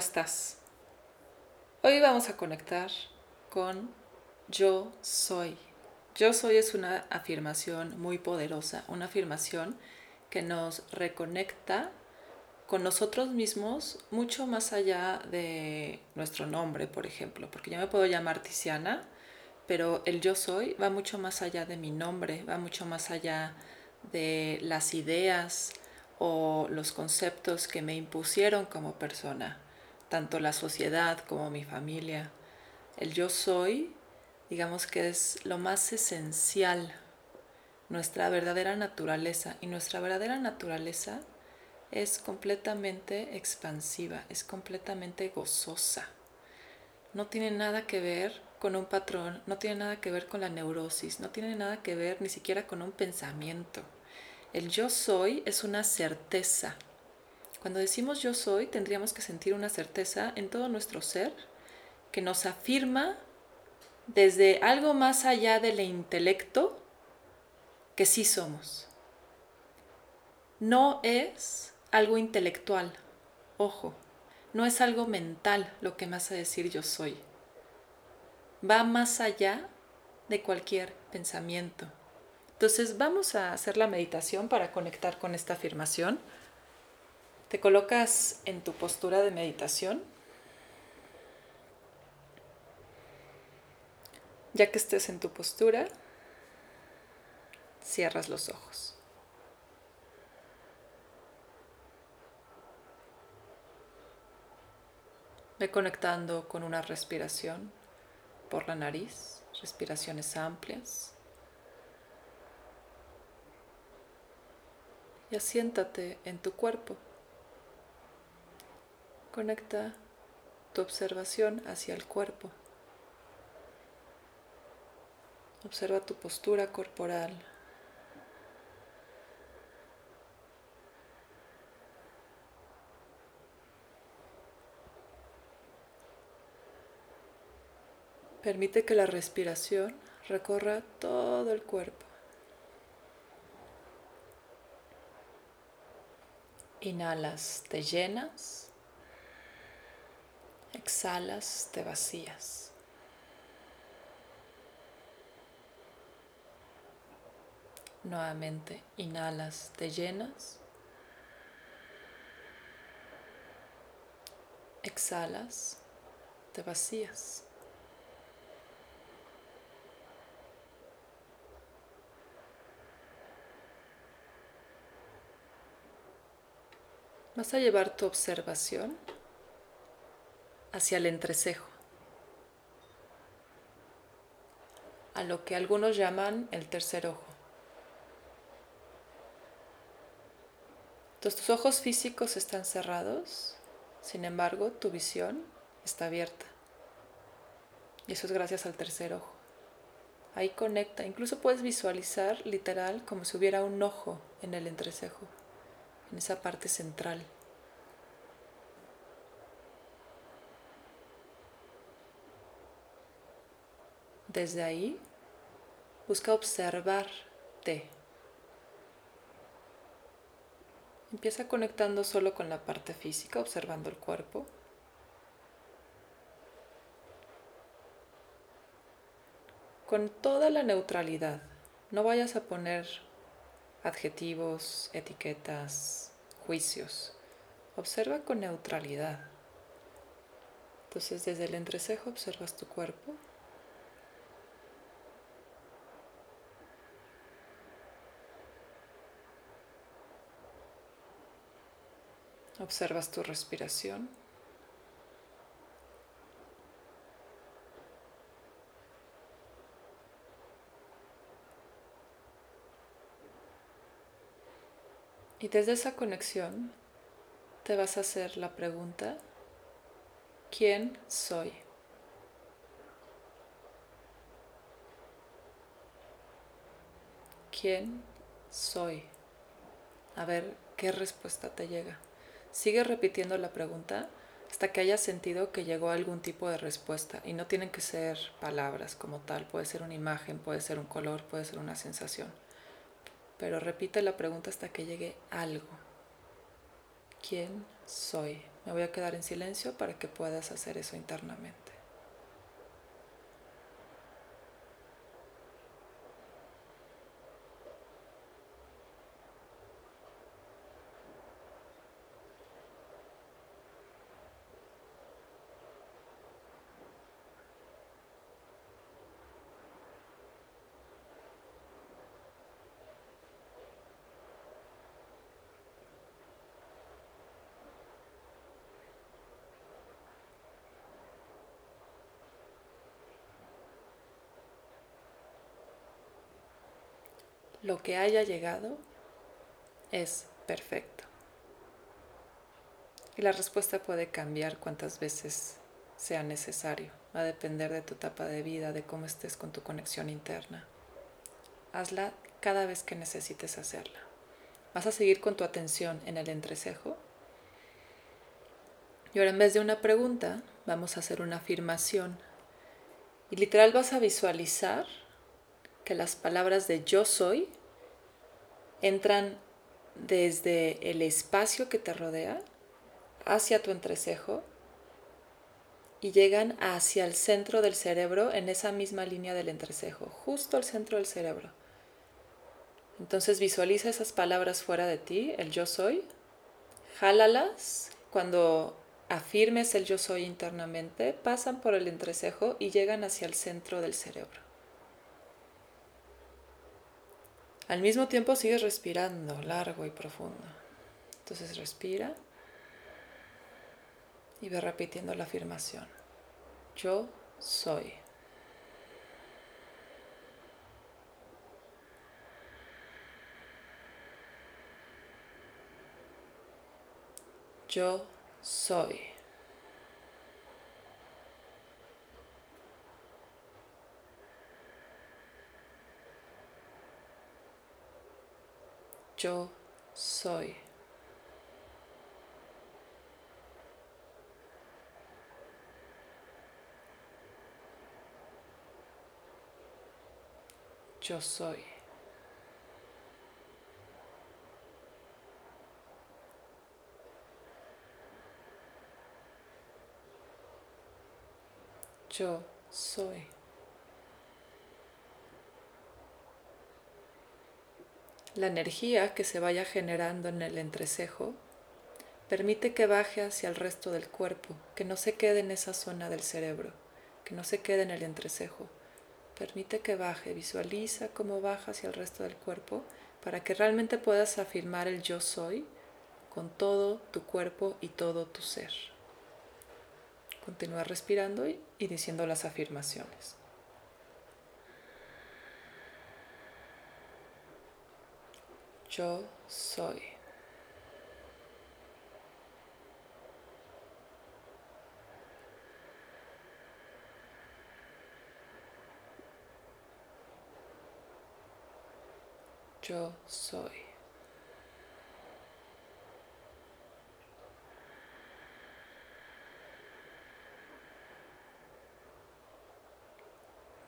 estás? Hoy vamos a conectar con yo soy. Yo soy es una afirmación muy poderosa, una afirmación que nos reconecta con nosotros mismos mucho más allá de nuestro nombre, por ejemplo, porque yo me puedo llamar Tiziana, pero el yo soy va mucho más allá de mi nombre, va mucho más allá de las ideas o los conceptos que me impusieron como persona, tanto la sociedad como mi familia. El yo soy, digamos que es lo más esencial, nuestra verdadera naturaleza. Y nuestra verdadera naturaleza es completamente expansiva, es completamente gozosa. No tiene nada que ver con un patrón, no tiene nada que ver con la neurosis, no tiene nada que ver ni siquiera con un pensamiento. El yo soy es una certeza. Cuando decimos yo soy, tendríamos que sentir una certeza en todo nuestro ser que nos afirma desde algo más allá del intelecto que sí somos. No es algo intelectual, ojo, no es algo mental lo que me hace decir yo soy va más allá de cualquier pensamiento. Entonces vamos a hacer la meditación para conectar con esta afirmación. Te colocas en tu postura de meditación. Ya que estés en tu postura, cierras los ojos. Ve conectando con una respiración por la nariz, respiraciones amplias. Y asiéntate en tu cuerpo. Conecta tu observación hacia el cuerpo. Observa tu postura corporal. Permite que la respiración recorra todo el cuerpo. Inhalas, te llenas. Exhalas, te vacías. Nuevamente, inhalas, te llenas. Exhalas, te vacías. Vas a llevar tu observación hacia el entrecejo, a lo que algunos llaman el tercer ojo. Entonces, tus ojos físicos están cerrados, sin embargo, tu visión está abierta. Y eso es gracias al tercer ojo. Ahí conecta, incluso puedes visualizar literal como si hubiera un ojo en el entrecejo en esa parte central. Desde ahí, busca observarte. Empieza conectando solo con la parte física, observando el cuerpo. Con toda la neutralidad. No vayas a poner adjetivos, etiquetas, juicios. Observa con neutralidad. Entonces desde el entrecejo observas tu cuerpo. Observas tu respiración. Y desde esa conexión te vas a hacer la pregunta, ¿quién soy? ¿Quién soy? A ver qué respuesta te llega. Sigue repitiendo la pregunta hasta que hayas sentido que llegó algún tipo de respuesta. Y no tienen que ser palabras como tal, puede ser una imagen, puede ser un color, puede ser una sensación pero repite la pregunta hasta que llegue algo. ¿Quién soy? Me voy a quedar en silencio para que puedas hacer eso internamente. Lo que haya llegado es perfecto. Y la respuesta puede cambiar cuantas veces sea necesario. Va a depender de tu etapa de vida, de cómo estés con tu conexión interna. Hazla cada vez que necesites hacerla. Vas a seguir con tu atención en el entrecejo. Y ahora en vez de una pregunta, vamos a hacer una afirmación. Y literal vas a visualizar que las palabras de yo soy entran desde el espacio que te rodea hacia tu entrecejo y llegan hacia el centro del cerebro en esa misma línea del entrecejo, justo al centro del cerebro. Entonces visualiza esas palabras fuera de ti, el yo soy, jálalas cuando afirmes el yo soy internamente, pasan por el entrecejo y llegan hacia el centro del cerebro. Al mismo tiempo sigues respirando largo y profundo. Entonces respira y ve repitiendo la afirmación. Yo soy. Yo soy. Yo soy. Yo soy. Yo soy. La energía que se vaya generando en el entrecejo permite que baje hacia el resto del cuerpo, que no se quede en esa zona del cerebro, que no se quede en el entrecejo. Permite que baje, visualiza cómo baja hacia el resto del cuerpo para que realmente puedas afirmar el yo soy con todo tu cuerpo y todo tu ser. Continúa respirando y, diciendo las afirmaciones. Yo soy. Yo soy.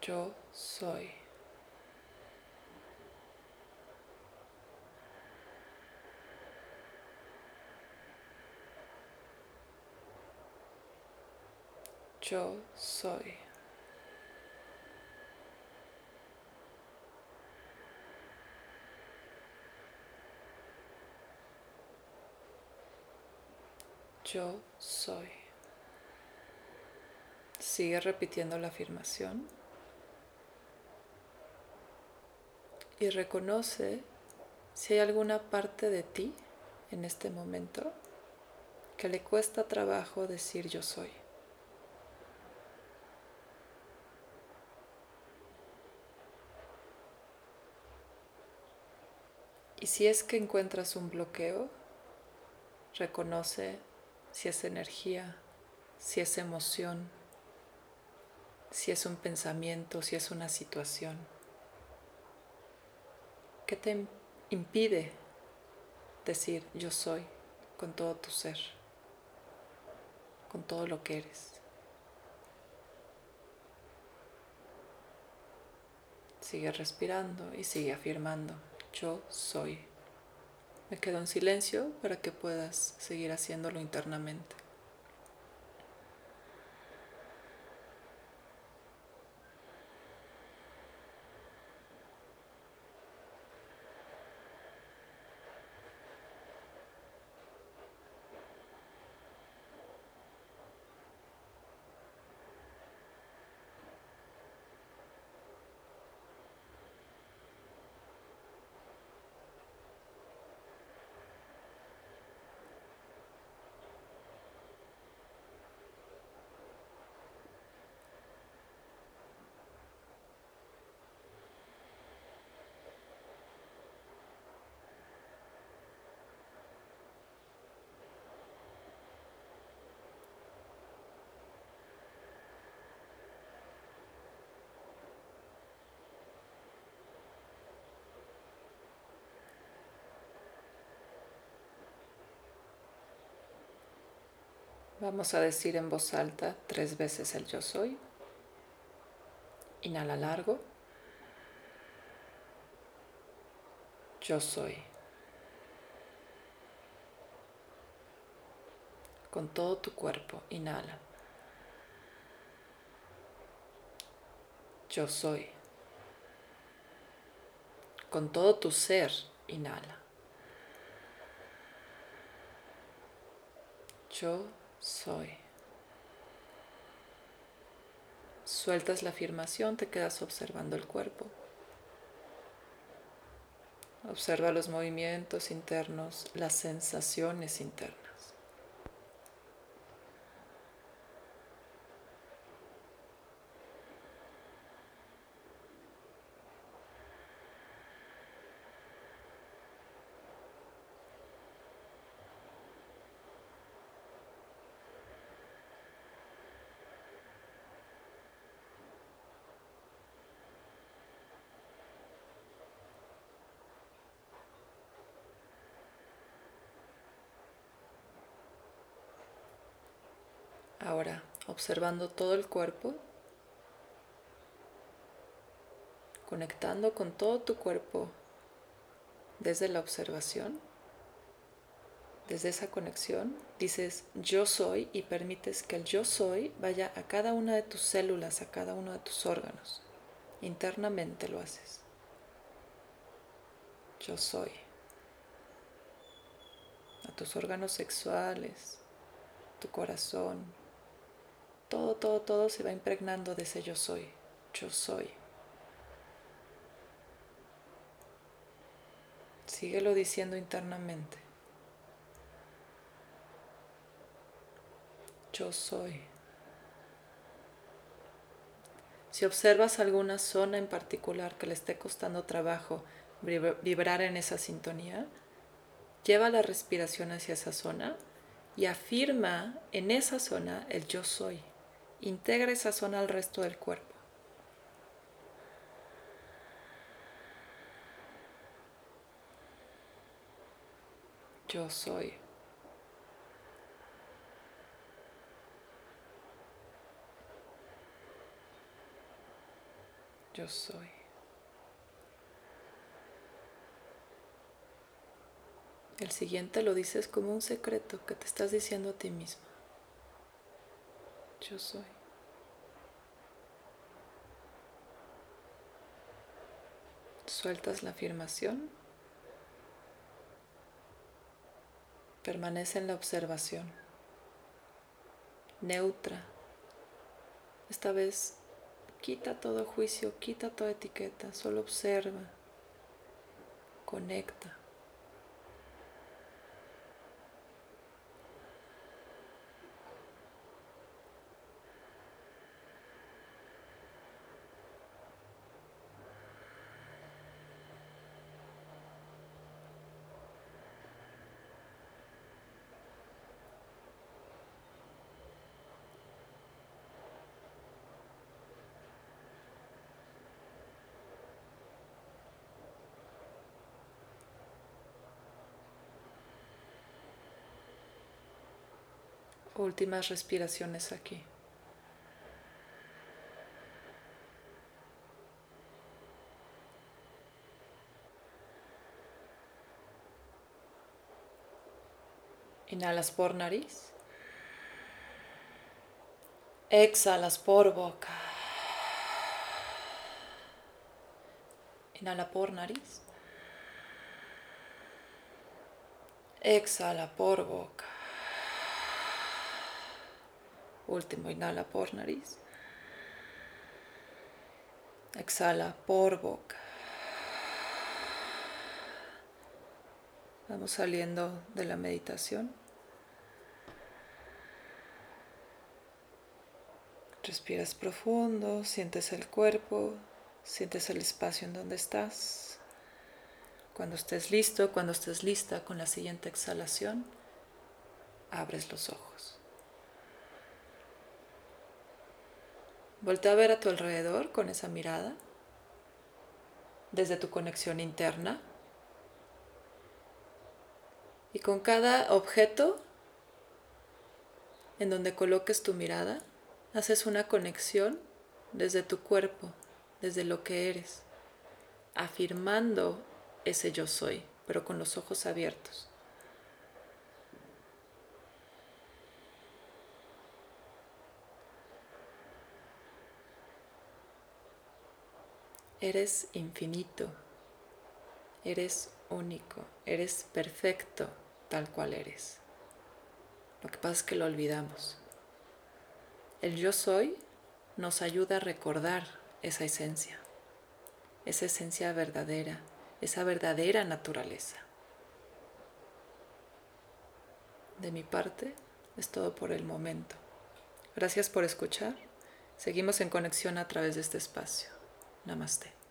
Yo soy. Yo soy. Yo soy. Sigue repitiendo la afirmación y reconoce si hay alguna parte de ti en este momento que le cuesta trabajo decir yo soy. Y si es que encuentras un bloqueo, reconoce si es energía, si es emoción, si es un pensamiento, si es una situación. ¿Qué te impide decir yo soy con todo tu ser, con todo lo que eres? Sigue respirando y sigue afirmando yo soy. Me quedo en silencio para que puedas seguir haciéndolo internamente. Vamos a decir en voz alta tres veces el yo soy. Inhala largo. Yo soy. Con todo tu cuerpo, inhala. Yo soy. Con todo tu ser, inhala. Yo soy. Sueltas la afirmación, te quedas observando el cuerpo. Observa los movimientos internos, las sensaciones internas. Ahora, observando todo el cuerpo, conectando con todo tu cuerpo desde la observación, desde esa conexión, dices yo soy y permites que el yo soy vaya a cada una de tus células, a cada uno de tus órganos. Internamente lo haces. Yo soy. A tus órganos sexuales, tu corazón, todo, todo, todo se va impregnando de ese yo soy, yo soy. Síguelo diciendo internamente. Yo soy. Si observas alguna zona en particular que le esté costando trabajo vibrar en esa sintonía, lleva la respiración hacia esa zona y afirma en esa zona el yo soy. Integra esa zona al resto del cuerpo. Yo soy. Yo soy. El siguiente lo dices como un secreto que te estás diciendo a ti mismo yo soy. Sueltas la afirmación. Permanece en la observación. Neutra. Esta vez quita todo juicio, quita toda etiqueta, solo observa. Conecta. Últimas respiraciones aquí. Inhalas por nariz. Exhalas por boca. Inhala por nariz. Exhala por boca. Último, inhala por nariz. Exhala por boca. Vamos saliendo de la meditación. Respiras profundo, sientes el cuerpo, sientes el espacio en donde estás. Cuando estés listo, cuando estés lista con la siguiente exhalación, abres los ojos. Voltea a ver a tu alrededor con esa mirada, desde tu conexión interna. Y con cada objeto, en donde coloques tu mirada, haces una conexión desde tu cuerpo, desde lo que eres, afirmando ese yo soy, pero con los ojos abiertos. Eres infinito, eres único, eres perfecto tal cual eres. Lo que pasa es que lo olvidamos. El yo soy nos ayuda a recordar esa esencia, esa esencia verdadera, esa verdadera naturaleza. De mi parte es todo por el momento. Gracias por escuchar. Seguimos en conexión a través de este espacio. Namaste.